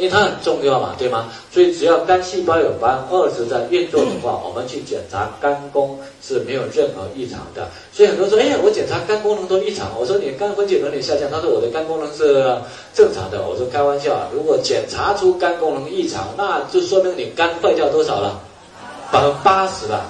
因为它很重要嘛，对吗？所以只要肝细胞有百分之二十在运作的话，我们去检查肝功是没有任何异常的。所以很多人说，哎呀，我检查肝功能都异常，我说你肝分解能力下降，他说我的肝功能是正常的。我说开玩笑啊，如果检查出肝功能异常，那就说明你肝坏掉多少了？百分之八十了。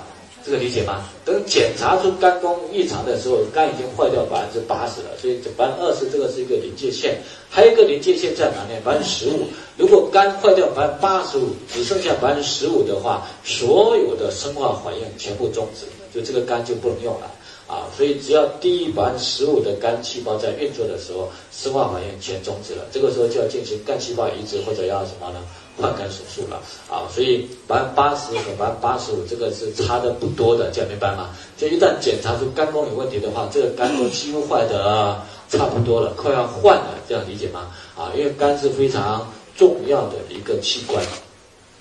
这个理解吗？等检查出肝功异常的时候，肝已经坏掉百分之八十了，所以百分之二十这个是一个临界线。还有一个临界线在哪呢？百分之十五。如果肝坏掉百分之八十五，只剩下百分之十五的话，所有的生化反应全部终止，就这个肝就不能用了啊。所以只要低于百分之十五的肝细胞在运作的时候，生化反应全终止了，这个时候就要进行干细胞移植或者要什么呢？换肝手术了啊，所以百分之八十和百分之八十五这个是差的不多的，这样明白吗？就一旦检查出肝功有问题的话，这个肝都几乎坏的差不多了，快要换了，这样理解吗？啊，因为肝是非常重要的一个器官，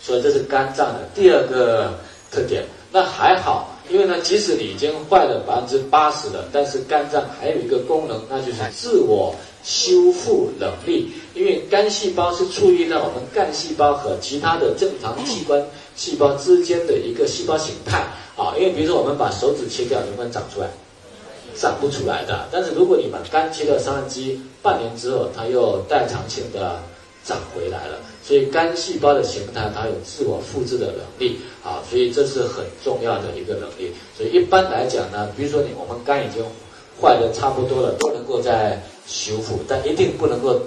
所以这是肝脏的第二个特点。那还好，因为呢，即使你已经坏了百分之八十了，但是肝脏还有一个功能，那就是自我。修复能力，因为肝细胞是处于在我们干细胞和其他的正常器官细胞之间的一个细胞形态啊。因为比如说我们把手指切掉，能不能长出来？长不出来的。但是如果你把肝切掉三分之一，半年之后它又代偿性的长回来了。所以肝细胞的形态它有自我复制的能力啊，所以这是很重要的一个能力。所以一般来讲呢，比如说你我们肝已经坏的差不多了，都能够在。修复，但一定不能够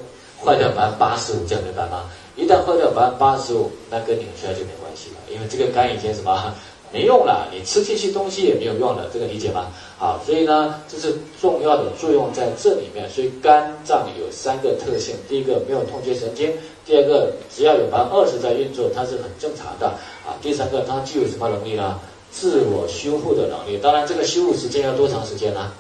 坏掉百分之八十五，这样明白吗？一旦坏掉百分之八十五，那跟你们出来就没关系了，因为这个肝已经什么没用了，你吃进去东西也没有用了，这个理解吗？好，所以呢，这是重要的作用在这里面。所以肝脏有三个特性：第一个没有痛觉神经；第二个只要有百分之二十在运作，它是很正常的啊；第三个它具有什么能力呢？自我修复的能力。当然，这个修复时间要多长时间呢？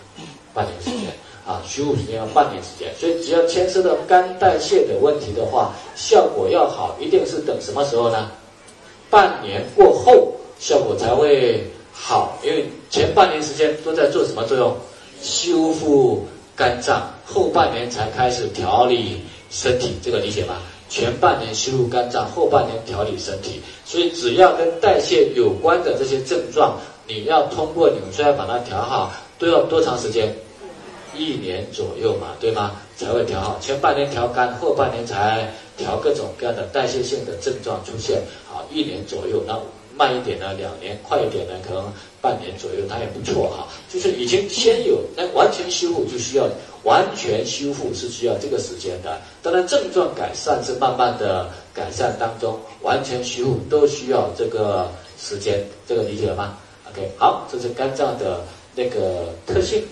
半年时间。啊，修复时间要半年时间，所以只要牵涉到肝代谢的问题的话，效果要好，一定是等什么时候呢？半年过后效果才会好，因为前半年时间都在做什么作用？修复肝脏，后半年才开始调理身体，这个理解吗？前半年修复肝脏，后半年调理身体，所以只要跟代谢有关的这些症状，你要通过纽崔莱把它调好，都要多长时间？一年左右嘛，对吗？才会调好，前半年调肝，后半年才调各种各样的代谢性的症状出现。好，一年左右，那慢一点呢，两年；快一点呢，可能半年左右，它也不错哈。就是已经先有，那完全修复就需要完全修复是需要这个时间的。当然，症状改善是慢慢的改善当中，完全修复都需要这个时间，这个理解了吗？OK，好，这是肝脏的那个特性。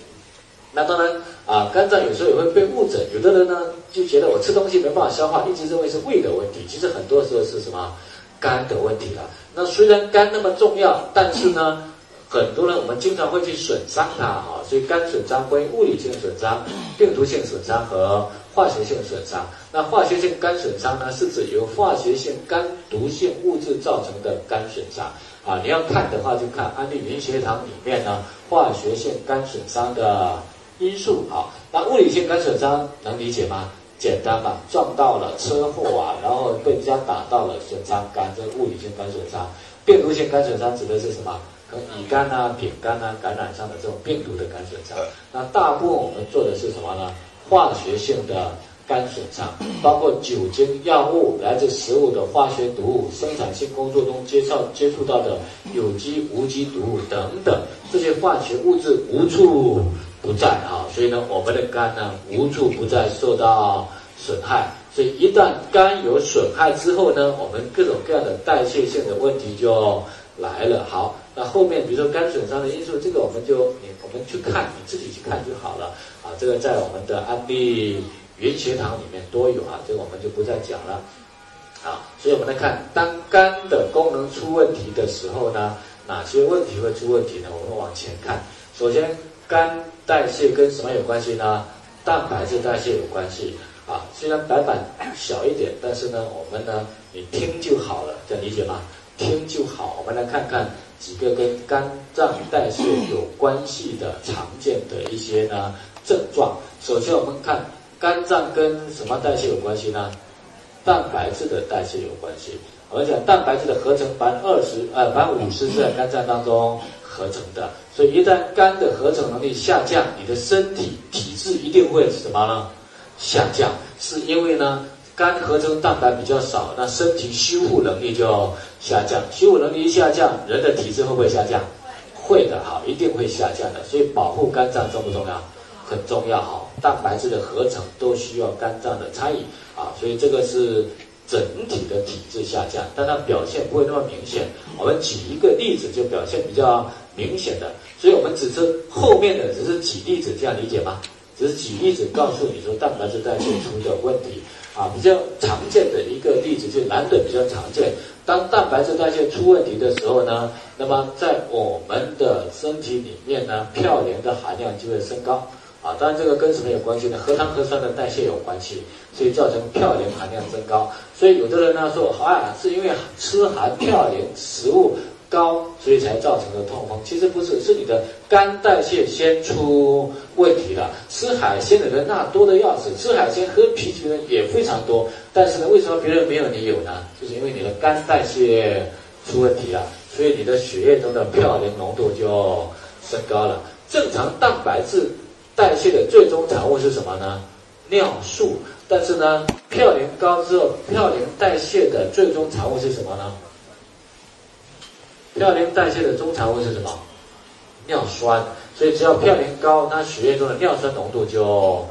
那当然啊，肝脏有时候也会被误诊，有的人呢就觉得我吃东西没办法消化，一直认为是胃的问题，其实很多时候是什么肝的问题了。那虽然肝那么重要，但是呢，很多人我们经常会去损伤它啊，所以肝损伤分物理性损伤、病毒性损伤和化学性损伤。那化学性肝损伤呢，是指由化学性肝毒性物质造成的肝损伤啊。你要看的话，就看安利云学堂里面呢，化学性肝损伤的。因素啊，那物理性肝损伤能理解吗？简单嘛，撞到了车祸啊，然后被人家打到了损伤肝，这物理性肝损伤。病毒性肝损伤指的是什么？跟乙肝啊、丙肝啊感染上的这种病毒的肝损伤。那大部分我们做的是什么呢？化学性的肝损伤，包括酒精、药物、来自食物的化学毒物、生产性工作中接触接触到的有机、无机毒物等等，这些化学物质无处。不在啊，所以呢，我们的肝呢无处不在受到损害，所以一旦肝有损害之后呢，我们各种各样的代谢性的问题就来了。好，那后面比如说肝损伤的因素，这个我们就你我们去看，你自己去看就好了啊。这个在我们的安利云学堂里面都有啊，这个我们就不再讲了啊。所以我们来看，当肝的功能出问题的时候呢，哪些问题会出问题呢？我们往前看，首先。肝代谢跟什么有关系呢？蛋白质代谢有关系啊。虽然白板小一点，但是呢，我们呢，你听就好了，这样理解吗？听就好。我们来看看几个跟肝脏代谢有关系的常见的一些呢症状。首先，我们看肝脏跟什么代谢有关系呢？蛋白质的代谢有关系。我们讲蛋白质的合成，百分之二十，呃，百分之五十是在肝脏当中合成的。所以一旦肝的合成能力下降，你的身体体质一定会什么呢？下降，是因为呢，肝合成蛋白比较少，那身体修复能力就下降。修复能力一下降，人的体质会不会下降？会的，好，一定会下降的。所以保护肝脏重不重要？很重要，好，蛋白质的合成都需要肝脏的参与啊，所以这个是。整体的体质下降，但它表现不会那么明显。我们举一个例子，就表现比较明显的。所以我们只是后面的只是举例子，这样理解吗？只是举例子告诉你说蛋白质代谢出的问题啊。比较常见的一个例子，就男的比较常见。当蛋白质代谢出问题的时候呢，那么在我们的身体里面呢，嘌呤的含量就会升高。啊，当然这个跟什么有关系呢？核糖核酸的代谢有关系，所以造成嘌呤含量增高。所以有的人呢说，啊，是因为吃含嘌呤食物高，所以才造成的痛风。其实不是，是你的肝代谢先出问题了。吃海鲜的人那多的要死，吃海鲜喝啤酒的人也非常多。但是呢，为什么别人没有你有呢？就是因为你的肝代谢出问题了，所以你的血液中的嘌呤浓度就升高了。正常蛋白质。代谢的最终产物是什么呢？尿素。但是呢，嘌呤高之后，嘌呤代谢的最终产物是什么呢？嘌呤代谢的中产物是什么？尿酸。所以只要嘌呤高，那血液中的尿酸浓度就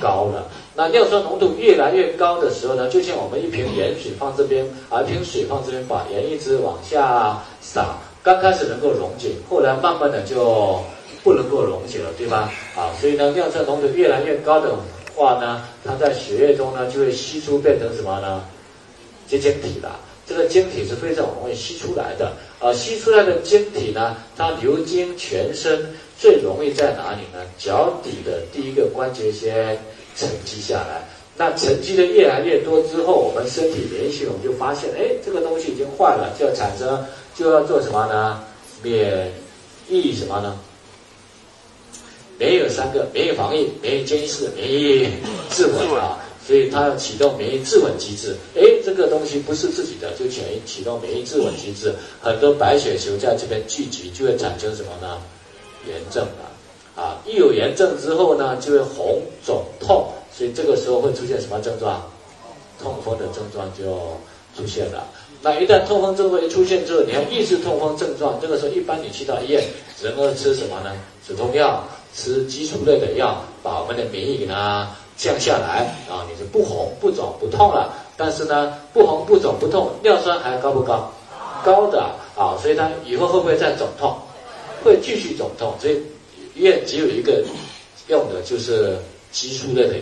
高了。那尿酸浓度越来越高的时候呢，就像我们一瓶盐水放这边，啊，一瓶水放这边，把盐一直往下撒，刚开始能够溶解，后来慢慢的就。不能够溶解了，对吧？啊，所以呢，尿酸浓度越来越高的话呢，它在血液中呢就会析出变成什么呢？结晶体了。这个晶体是非常容易吸出来的。啊，析出来的晶体呢，它流经全身最容易在哪里呢？脚底的第一个关节先沉积下来。那沉积的越来越多之后，我们身体免疫系统就发现，哎，这个东西已经坏了，就要产生，就要做什么呢？免疫什么呢？免疫有三个：免疫防御、免疫监视、免疫自稳啊。所以它要启动免疫自稳机制。哎，这个东西不是自己的，就启启动免疫自稳机制。很多白血球在这边聚集，就会产生什么呢？炎症了。啊，一有炎症之后呢，就会红肿痛。所以这个时候会出现什么症状？痛风的症状就出现了。那一旦痛风症状一出现之后，你要抑制痛风症状，这个时候一般你去到医院，只能够吃什么呢？止痛药。吃激素类的药，把我们的免疫给它降下来啊，你是不红不肿不痛了。但是呢，不红不肿不痛，尿酸还高不高？高的啊，所以它以后会不会再肿痛？会继续肿痛。所以医院只有一个用的就是激素类的。